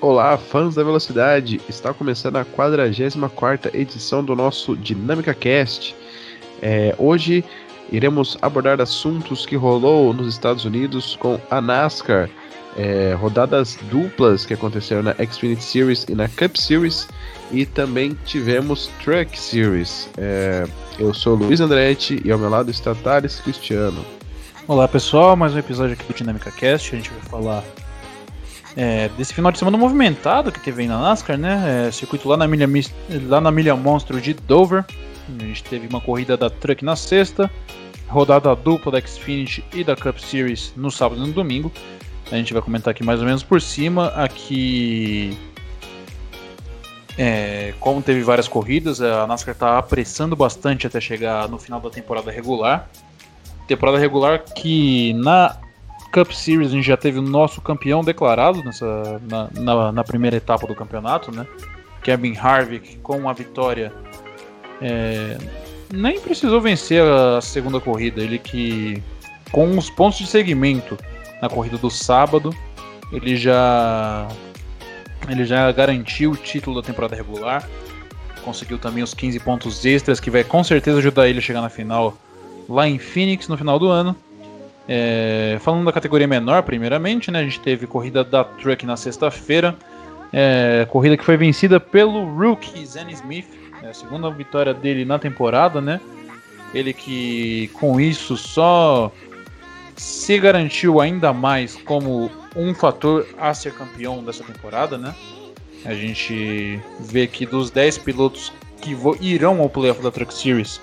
Olá, fãs da velocidade! Está começando a 44 edição do nosso Dinâmica Cast. É, hoje iremos abordar assuntos que rolou nos Estados Unidos com a NASCAR, é, rodadas duplas que aconteceram na Xfinity Series e na Cup Series, e também tivemos Truck Series. É, eu sou Luiz Andretti e ao meu lado está Thales Cristiano. Olá pessoal, mais um episódio aqui do Dinâmica Cast. A gente vai falar é, desse final de semana movimentado que teve aí na NASCAR, né? É, circuito lá na, milha, lá na milha monstro de Dover. A gente teve uma corrida da Truck na sexta, rodada dupla da Xfinity e da Cup Series no sábado e no domingo. A gente vai comentar aqui mais ou menos por cima. Aqui, é, como teve várias corridas, a NASCAR está apressando bastante até chegar no final da temporada regular. Temporada regular que na Cup Series a gente já teve o nosso campeão declarado nessa, na, na, na primeira etapa do campeonato, né? Kevin Harvick com a vitória. É, nem precisou vencer a segunda corrida, ele que com os pontos de segmento na corrida do sábado, ele já ele já garantiu o título da temporada regular. Conseguiu também os 15 pontos extras que vai com certeza ajudar ele a chegar na final lá em Phoenix no final do ano. É, falando da categoria menor, primeiramente, né, a gente teve corrida da Truck na sexta-feira, é, corrida que foi vencida pelo rookie Zen Smith, é a segunda vitória dele na temporada, né? Ele que com isso só se garantiu ainda mais como um fator a ser campeão dessa temporada, né? A gente vê que dos 10 pilotos que irão ao playoff da Truck Series,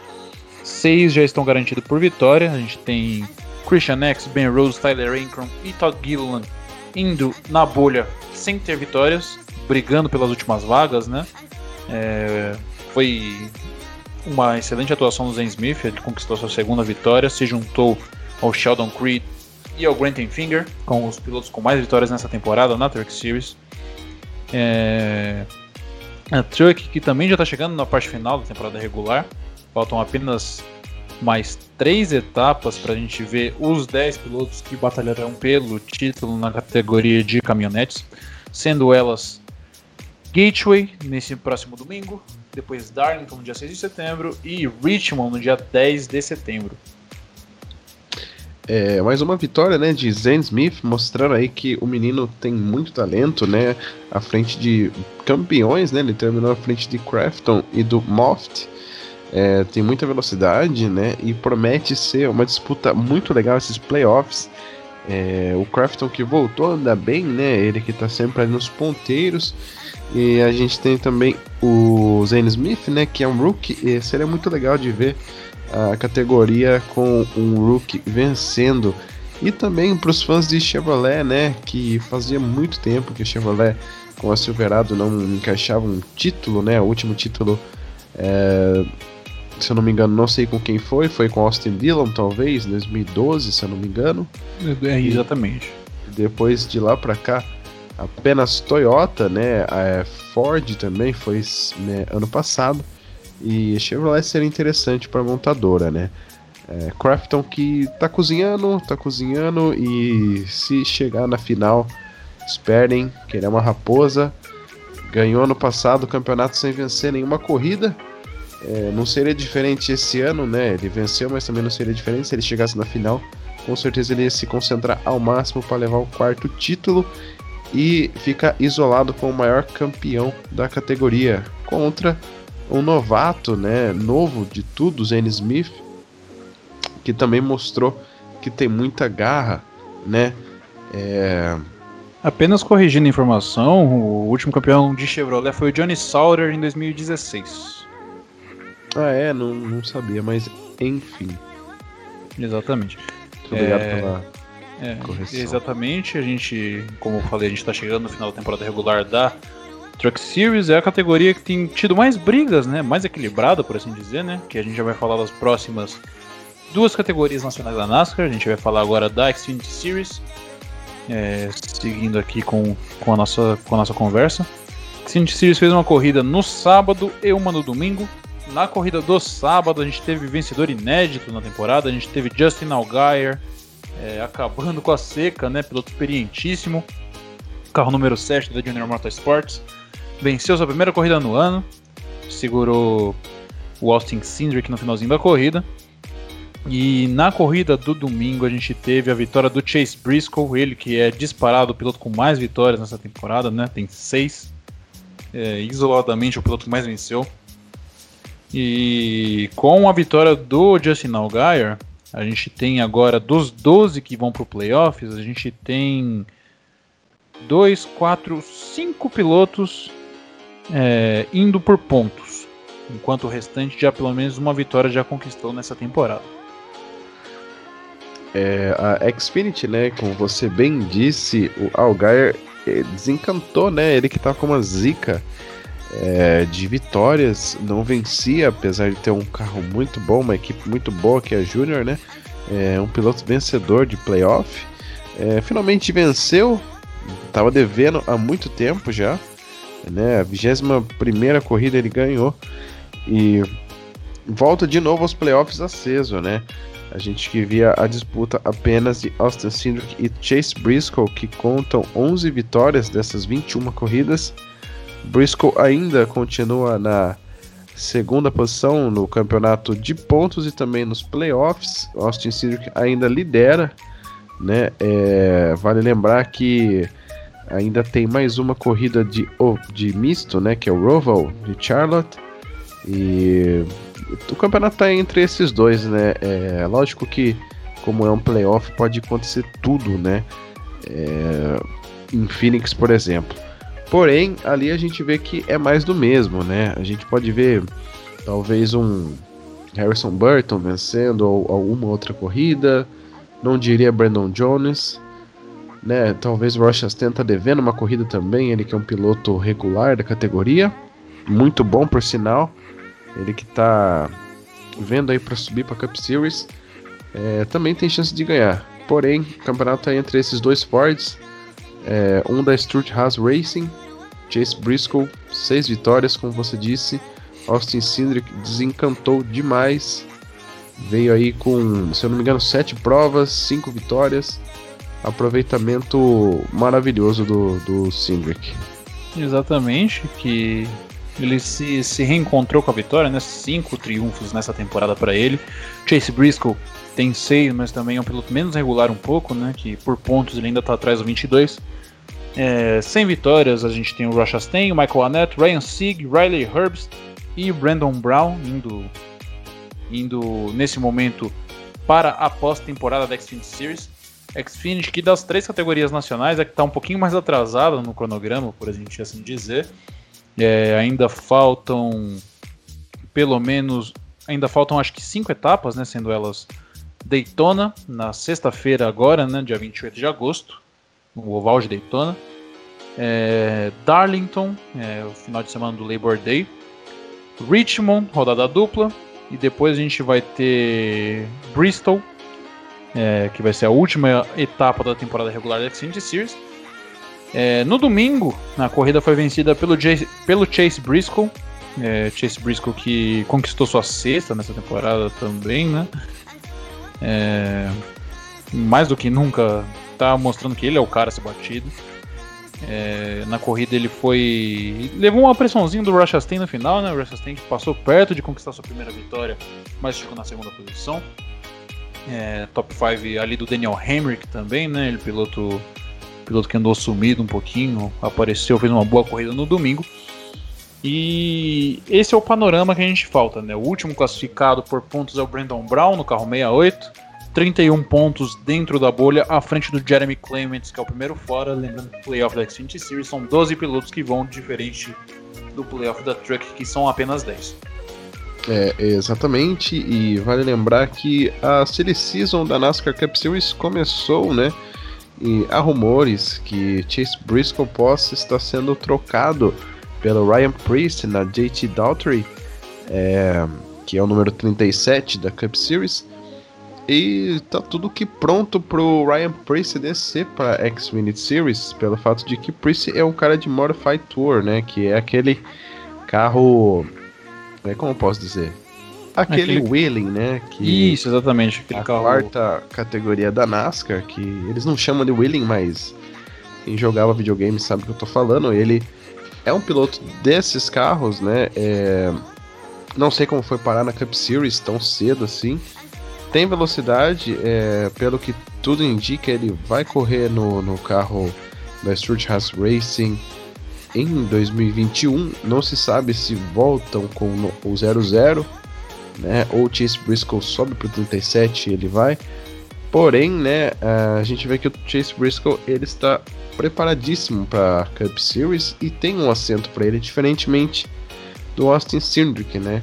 seis já estão garantidos por vitória. A gente tem Christian X, Ben Rose, Tyler Ankrum e Todd Gilliland indo na bolha sem ter vitórias, brigando pelas últimas vagas, né? É, foi uma excelente atuação do Zen Smith, ele conquistou sua segunda vitória, se juntou ao Sheldon Creed e ao Grant Finger, com os pilotos com mais vitórias nessa temporada na Truck Series. É, a Truck que também já está chegando na parte final da temporada regular, faltam apenas mais três etapas para a gente ver os 10 pilotos que batalharão pelo título na categoria de caminhonetes, sendo elas Gateway nesse próximo domingo, depois Darlington no dia 6 de setembro e Richmond no dia 10 de setembro. É, mais uma vitória né, de Zen Smith, mostrando aí que o menino tem muito talento, né? À frente de campeões, né? Ele terminou à frente de Crafton e do Moft. É, tem muita velocidade, né? E promete ser uma disputa muito legal esses playoffs. É, o Crafton que voltou a andar bem, né? Ele que tá sempre ali nos ponteiros. E a gente tem também o Zane Smith, né? Que é um rookie. E seria muito legal de ver a categoria com um rookie vencendo. E também para os fãs de Chevrolet, né? Que fazia muito tempo que Chevrolet com a Silverado não encaixava um título, né? O último título é, se eu não me engano, não sei com quem foi, foi com Austin Dillon, talvez, 2012, se eu não me engano. É, exatamente. E depois de lá para cá, apenas Toyota, né? A Ford também foi né, ano passado. E Chevrolet seria interessante para montadora, né? É, Crafton que tá cozinhando, tá cozinhando e se chegar na final, esperem, que ele é uma raposa. Ganhou ano passado o campeonato sem vencer nenhuma corrida é, não seria diferente esse ano, né? Ele venceu, mas também não seria diferente se ele chegasse na final. Com certeza ele ia se concentrar ao máximo para levar o quarto título e ficar isolado com o maior campeão da categoria contra um novato, né, novo de tudo, Zane Smith, que também mostrou que tem muita garra, né? É... Apenas corrigindo a informação, o último campeão de Chevrolet foi o Johnny Sauter em 2016. Ah, é? Não, não sabia, mas enfim. Exatamente. Muito obrigado é... pela é, correção. Exatamente. A gente, como eu falei, a gente está chegando no final da temporada regular da Truck Series. É a categoria que tem tido mais brigas, né? Mais equilibrada, por assim dizer, né? Que a gente já vai falar das próximas duas categorias nacionais da NASCAR. A gente vai falar agora da Xfinity Series. É, seguindo aqui com, com, a nossa, com a nossa conversa. Xfinity Series fez uma corrida no sábado e uma no domingo. Na corrida do sábado, a gente teve vencedor inédito na temporada. A gente teve Justin Allgaier é, acabando com a seca, né? Piloto experientíssimo. carro número 7 da Junior Motorsports. Venceu sua primeira corrida no ano, segurou o Austin Cindric no finalzinho da corrida. E na corrida do domingo a gente teve a vitória do Chase Briscoe, ele que é disparado o piloto com mais vitórias nessa temporada, né? Tem seis. É, isoladamente o piloto que mais venceu. E com a vitória do Justin Allgaier, a gente tem agora dos 12 que vão para o playoffs, a gente tem 2, 4, 5 pilotos é, indo por pontos, enquanto o restante já pelo menos uma vitória já conquistou nessa temporada. É, a Xfinity, né, como você bem disse, o Algair é, desencantou, né, ele que tá com uma zica é, de vitórias, não vencia, apesar de ter um carro muito bom, uma equipe muito boa que é a Junior, né, é um piloto vencedor de playoff, é, finalmente venceu, tava devendo há muito tempo já, né, a 21 primeira corrida ele ganhou, e volta de novo aos playoffs aceso, né, a gente que via a disputa apenas de Austin Cindric e Chase Briscoe, que contam 11 vitórias dessas 21 corridas. Briscoe ainda continua na segunda posição no campeonato de pontos e também nos playoffs. Austin Cindric ainda lidera, né? É, vale lembrar que ainda tem mais uma corrida de, de misto, né? Que é o Roval de Charlotte. E o campeonato está entre esses dois, né? É lógico que, como é um playoff, pode acontecer tudo, né? É, em Phoenix, por exemplo. Porém, ali a gente vê que é mais do mesmo, né? A gente pode ver talvez um Harrison Burton vencendo ou, ou uma outra corrida. Não diria Brandon Jones. Né? Talvez o Rochas tenta devendo uma corrida também, ele que é um piloto regular da categoria. Muito bom por sinal. Ele que tá vendo aí para subir para Cup Series, é, também tem chance de ganhar. Porém, o campeonato é entre esses dois Fords, é, um da Stuart Haas Racing, Chase Briscoe, seis vitórias, como você disse. Austin Cindric desencantou demais. Veio aí com, se eu não me engano, sete provas, cinco vitórias. Aproveitamento maravilhoso do, do Cindric. Exatamente, que ele se, se reencontrou com a vitória, né? Cinco triunfos nessa temporada para ele. Chase Briscoe tem seis, mas também é um piloto menos regular um pouco, né? Que por pontos ele ainda está atrás do 22. É, sem vitórias, a gente tem o Ross Chastain, o Michael Annette, Ryan Sieg, Riley Herbst e Brandon Brown indo, indo nesse momento para a pós-temporada da Xfinity Series. Xfinity, que das três categorias nacionais é que está um pouquinho mais atrasada no cronograma, por a gente assim dizer. É, ainda faltam pelo menos, ainda faltam acho que cinco etapas, né, sendo elas Daytona na sexta-feira agora, né, dia 28 de agosto, no oval de Daytona. É, Darlington, é, o final de semana do Labor Day. Richmond, rodada dupla. E depois a gente vai ter Bristol, é, que vai ser a última etapa da temporada regular da Xfinity Series. É, no domingo, a corrida foi vencida pelo, Chase, pelo Chase Briscoe. É, Chase Briscoe que conquistou sua sexta nessa temporada também, né? É, mais do que nunca tá mostrando que ele é o cara a ser batido. É, na corrida ele foi. levou uma pressãozinha do Rush Chastain no final, né? O Rush Chastain passou perto de conquistar sua primeira vitória, mas ficou na segunda posição. É, top 5 ali do Daniel Hemrick também, né? Ele piloto piloto que andou sumido um pouquinho, apareceu, fez uma boa corrida no domingo. E esse é o panorama que a gente falta, né? O último classificado por pontos é o Brandon Brown no carro 68, 31 pontos dentro da bolha, à frente do Jeremy Clements, que é o primeiro fora. Lembrando que o playoff da Xfinity Series são 12 pilotos que vão, diferente do playoff da Truck, que são apenas 10. É, exatamente, e vale lembrar que a Silly Season da NASCAR Cup Series começou, né? E há rumores que Chase Briscoe possa estar sendo trocado pelo Ryan Priest na JT Daughtry, é, que é o número 37 da Cup Series. E tá tudo que pronto pro Ryan Priest descer para X-Minute Series, pelo fato de que Priest é um cara de Modified Tour, né? Que é aquele carro. É, como eu posso dizer? Aquele, aquele... Wheeling, né? Que Isso, exatamente. Aquele a carro... quarta categoria da NASCAR, que eles não chamam de Wheeling, mas Quem jogava videogame sabe o que eu tô falando. Ele é um piloto desses carros, né? É... Não sei como foi parar na Cup Series tão cedo assim. Tem velocidade, é... pelo que tudo indica, ele vai correr no, no carro da Stuart Haas Racing em 2021. Não se sabe se voltam com o 00, né? Ou Chase Briscoe sobe para o 37 e ele vai. Porém, né, a gente vê que o Chase Briscoe ele está preparadíssimo para Cup Series e tem um assento para ele, diferentemente do Austin Cindric, né,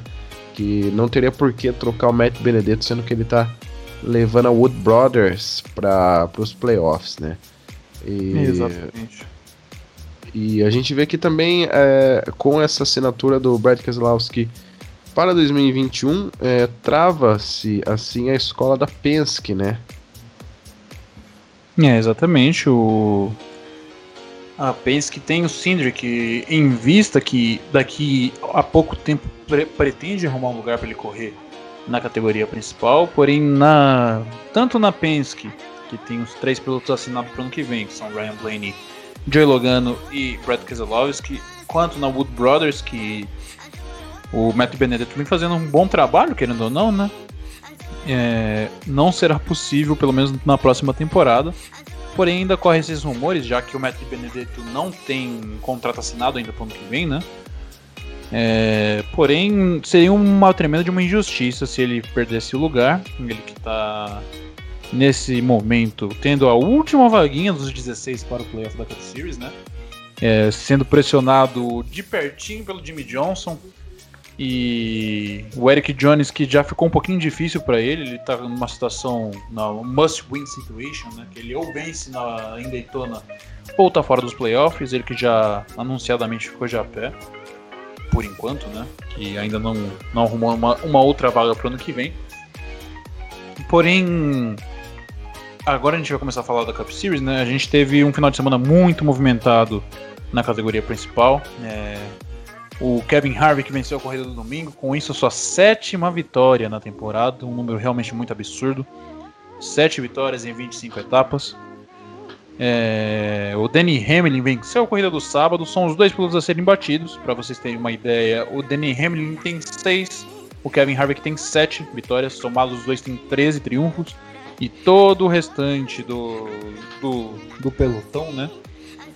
que não teria por que trocar o Matt Benedetto, sendo que ele está levando a Wood Brothers para os playoffs, né. E, Exatamente. E a gente vê que também é, com essa assinatura do Brad Keselowski para 2021 é, trava-se assim a escola da Penske, né? É, exatamente. O... A Penske tem o Cindric em vista que daqui a pouco tempo pre pretende arrumar um lugar para ele correr na categoria principal, porém na tanto na Penske, que tem os três pilotos assinados para o ano que vem, que são Ryan Blaney, Joey Logano e Brad Keselowski, quanto na Wood Brothers, que o Matt Benedetto vem fazendo um bom trabalho, querendo ou não, né? É, não será possível, pelo menos na próxima temporada. Porém, ainda correm esses rumores, já que o Matt Benedetto não tem contrato assinado ainda para o ano que vem, né? É, porém, seria uma tremenda de uma injustiça se ele perdesse o lugar. Ele que está nesse momento tendo a última vaguinha dos 16 para o playoff da Cup Series, né? É, sendo pressionado de pertinho pelo Jimmy Johnson, e o Eric Jones, que já ficou um pouquinho difícil para ele, ele tá numa situação, na must-win situation, né? Que ele ou vence na, em Daytona ou tá fora dos playoffs, ele que já anunciadamente ficou já a pé, por enquanto, né? Que ainda não, não arrumou uma, uma outra vaga pro ano que vem. Porém, agora a gente vai começar a falar da Cup Series, né? A gente teve um final de semana muito movimentado na categoria principal. É, o Kevin Harvick venceu a corrida do domingo, com isso sua sétima vitória na temporada, um número realmente muito absurdo. Sete vitórias em 25 etapas. É, o Danny Hamlin venceu a corrida do sábado, são os dois pilotos a serem batidos. Para vocês terem uma ideia, o Danny Hamlin tem seis, o Kevin Harvick tem sete vitórias, somados os dois tem 13 triunfos. E todo o restante do, do, do pelotão, né?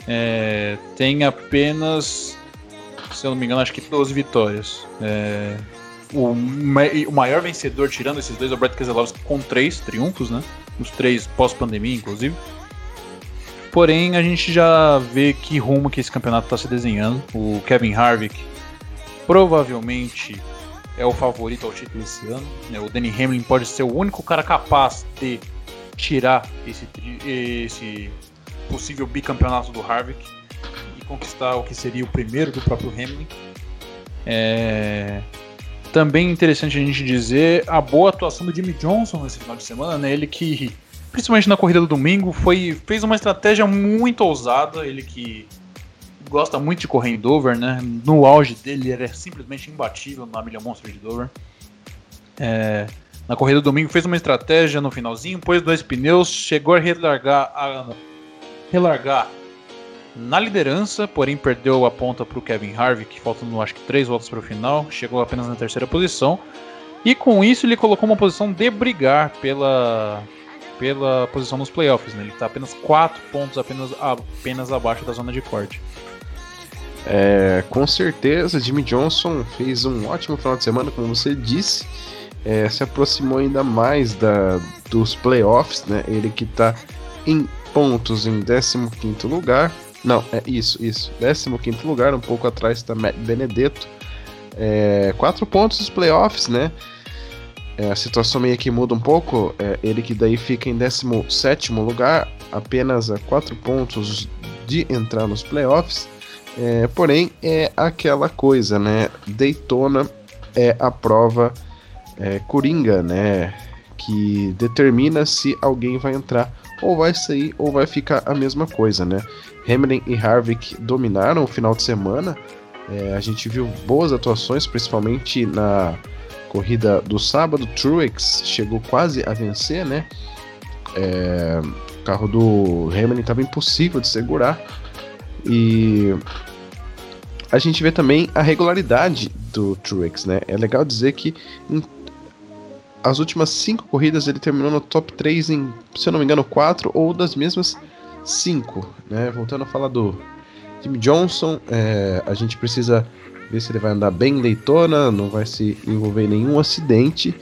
É, tem apenas se eu não me engano, acho que 12 vitórias. É, o, o, maior vencedor, tirando esses dois, é o Brett Keselowski com três triunfos, né? Os três pós-pandemia, inclusive. Porém, a gente já vê que rumo que esse campeonato está se desenhando. O Kevin Harvick provavelmente é o favorito ao título esse ano. Né? O Danny Hamlin pode ser o único cara capaz de tirar esse, esse possível bicampeonato do Harvick conquistar o que seria o primeiro do próprio Hamlin. É... Também interessante a gente dizer a boa atuação do Jimmy Johnson nesse final de semana, né? Ele que, principalmente na corrida do domingo, foi, fez uma estratégia muito ousada. Ele que gosta muito de correr em Dover, né? No auge dele, ele é simplesmente imbatível na milha monstro de Dover. É, na corrida do domingo fez uma estratégia no finalzinho, pôs dois pneus, chegou a relargar, a relargar na liderança, porém perdeu a ponta para o Kevin Harvick, faltando acho que três voltas para o final, chegou apenas na terceira posição. E com isso ele colocou uma posição de brigar pela, pela posição nos playoffs. Né? Ele está apenas quatro pontos apenas, apenas abaixo da zona de corte. É, com certeza, Jimmy Johnson fez um ótimo final de semana, como você disse. É, se aproximou ainda mais da, dos playoffs, né? Ele que está em pontos em 15 lugar, não, é isso, isso. 15 lugar, um pouco atrás está Benedetto. É, quatro pontos nos playoffs, né? É, a situação meio que muda um pouco. É, ele que daí fica em 17 lugar, apenas a quatro pontos de entrar nos playoffs. É, porém, é aquela coisa, né? Daytona é a prova é, coringa, né? Que determina se alguém vai entrar ou vai sair ou vai ficar a mesma coisa, né? Hamlin e Harvick dominaram o final de semana. É, a gente viu boas atuações, principalmente na corrida do sábado. Truex chegou quase a vencer, né? É, carro do Hamilton estava impossível de segurar. E a gente vê também a regularidade do Truex, né? É legal dizer que em as últimas cinco corridas ele terminou no top 3 em, se eu não me engano, quatro ou das mesmas cinco, né? Voltando a falar do Jimmy Johnson, é, a gente precisa ver se ele vai andar bem em não vai se envolver em nenhum acidente.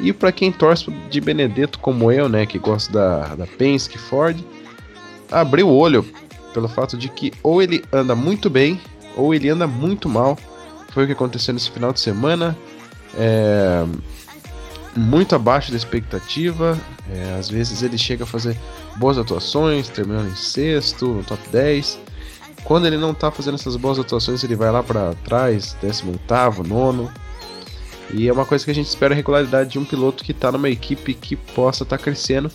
E para quem torce de Benedetto como eu, né, que gosta da, da Penske Ford, abriu o olho pelo fato de que ou ele anda muito bem ou ele anda muito mal. Foi o que aconteceu nesse final de semana. É, muito abaixo da expectativa. É, às vezes ele chega a fazer boas atuações, terminando em sexto, no top 10. Quando ele não tá fazendo essas boas atuações, ele vai lá para trás, 18, nono. E é uma coisa que a gente espera a regularidade de um piloto que está numa equipe que possa estar tá crescendo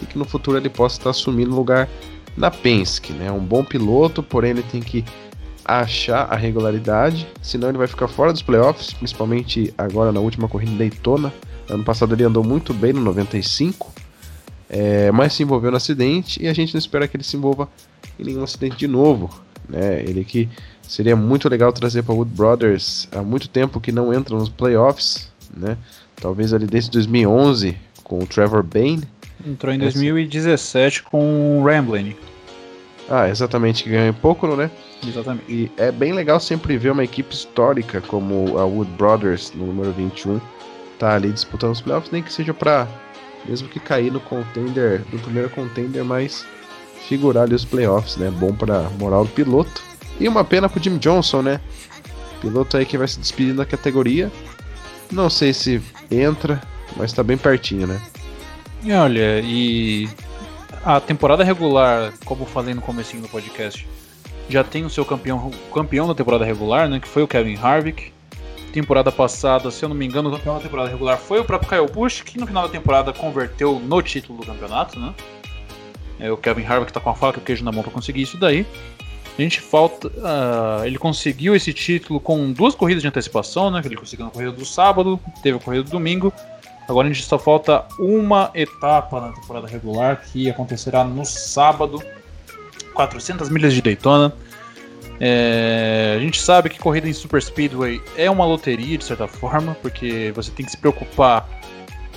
e que no futuro ele possa estar tá assumindo lugar na Penske, né? Um bom piloto, porém ele tem que achar a regularidade, senão ele vai ficar fora dos playoffs, principalmente agora na última corrida Daytona. Ano passado ele andou muito bem no 95, é, mas se envolveu no acidente e a gente não espera que ele se envolva em nenhum acidente de novo. Né? Ele que seria muito legal trazer para Wood Brothers há muito tempo que não entra nos playoffs, né? Talvez ali desde 2011 com o Trevor Bain. Entrou em 2017 com o Ramblin. Ah, exatamente, que ganhou em pouco, né? Exatamente. E é bem legal sempre ver uma equipe histórica como a Wood Brothers, no número 21, tá ali disputando os playoffs, nem que seja para mesmo que cair no contender, no primeiro contender, mas figurar ali os playoffs, né? Bom para moral do piloto. E uma pena pro Jim Johnson, né? Piloto aí que vai se despedir da categoria. Não sei se entra, mas tá bem pertinho, né? E olha, e a temporada regular, como falei no comecinho do podcast, já tem o seu campeão, campeão da temporada regular, né? Que foi o Kevin Harvick temporada passada, se eu não me engano, o campeão da temporada regular foi o próprio Kyle Busch, que no final da temporada converteu no título do campeonato, né? É o Kevin Harvick tá com a faca e o queijo na mão para conseguir isso daí. A gente falta. Uh, ele conseguiu esse título com duas corridas de antecipação, né? Ele conseguiu na corrida do sábado, teve a corrida do domingo. Agora a gente só falta uma etapa na temporada regular que acontecerá no sábado, 400 milhas de Daytona. É, a gente sabe que corrida em Super Speedway é uma loteria de certa forma, porque você tem que se preocupar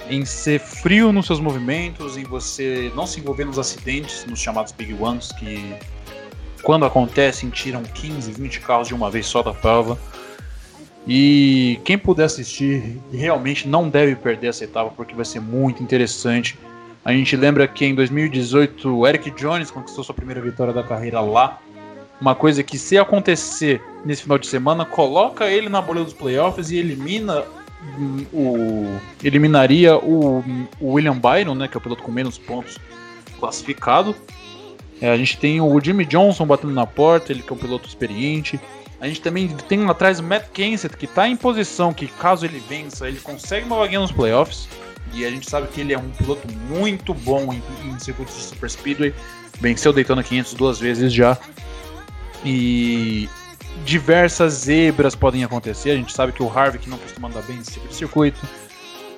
em ser frio nos seus movimentos, em você não se envolver nos acidentes, nos chamados Big Ones, que quando acontecem tiram 15, 20 carros de uma vez só da prova. E quem puder assistir realmente não deve perder essa etapa porque vai ser muito interessante. A gente lembra que em 2018 o Eric Jones conquistou sua primeira vitória da carreira lá uma coisa que, se acontecer nesse final de semana, coloca ele na bolha dos playoffs e elimina o. eliminaria o, o William Byron, né? Que é o piloto com menos pontos classificado. É, a gente tem o Jimmy Johnson batendo na porta, ele que é um piloto experiente. A gente também tem lá atrás o Matt Kenseth, que está em posição que, caso ele vença, ele consegue uma vaguinha nos playoffs. E a gente sabe que ele é um piloto muito bom em, em circuitos de Super Speedway. Venceu Daytona 500 duas vezes já. E diversas zebras podem acontecer. A gente sabe que o Harvick não costuma andar bem nesse tipo de circuito.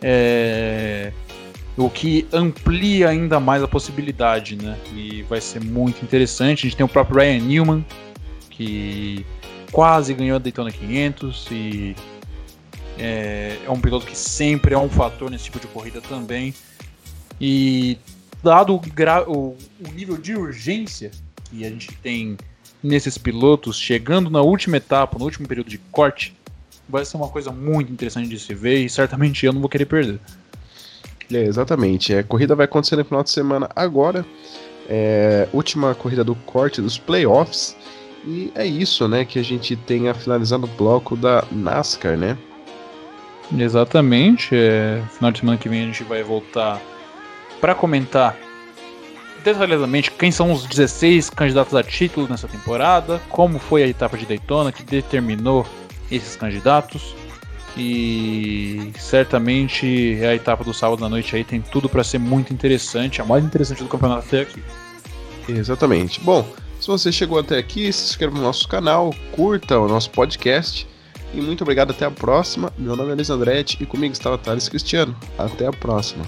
É... O que amplia ainda mais a possibilidade, né? E vai ser muito interessante. A gente tem o próprio Ryan Newman, que quase ganhou a Daytona 500 e é, é um piloto que sempre é um fator nesse tipo de corrida também. E dado o, o, o nível de urgência que a gente tem nesses pilotos, chegando na última etapa, no último período de corte, vai ser uma coisa muito interessante de se ver e certamente eu não vou querer perder. É, exatamente. A corrida vai acontecer no final de semana agora. É, última corrida do corte dos playoffs. E é isso, né? Que a gente tenha finalizado o bloco da NASCAR, né? Exatamente. É, final de semana que vem a gente vai voltar para comentar detalhadamente quem são os 16 candidatos a título nessa temporada, como foi a etapa de Daytona que determinou esses candidatos. E certamente a etapa do sábado à noite aí tem tudo para ser muito interessante, a mais interessante do campeonato até aqui. Exatamente. Bom, se você chegou até aqui, se inscreva no nosso canal, curta o nosso podcast. E muito obrigado, até a próxima. Meu nome é Luiz Andretti e comigo está o Thales Cristiano. Até a próxima.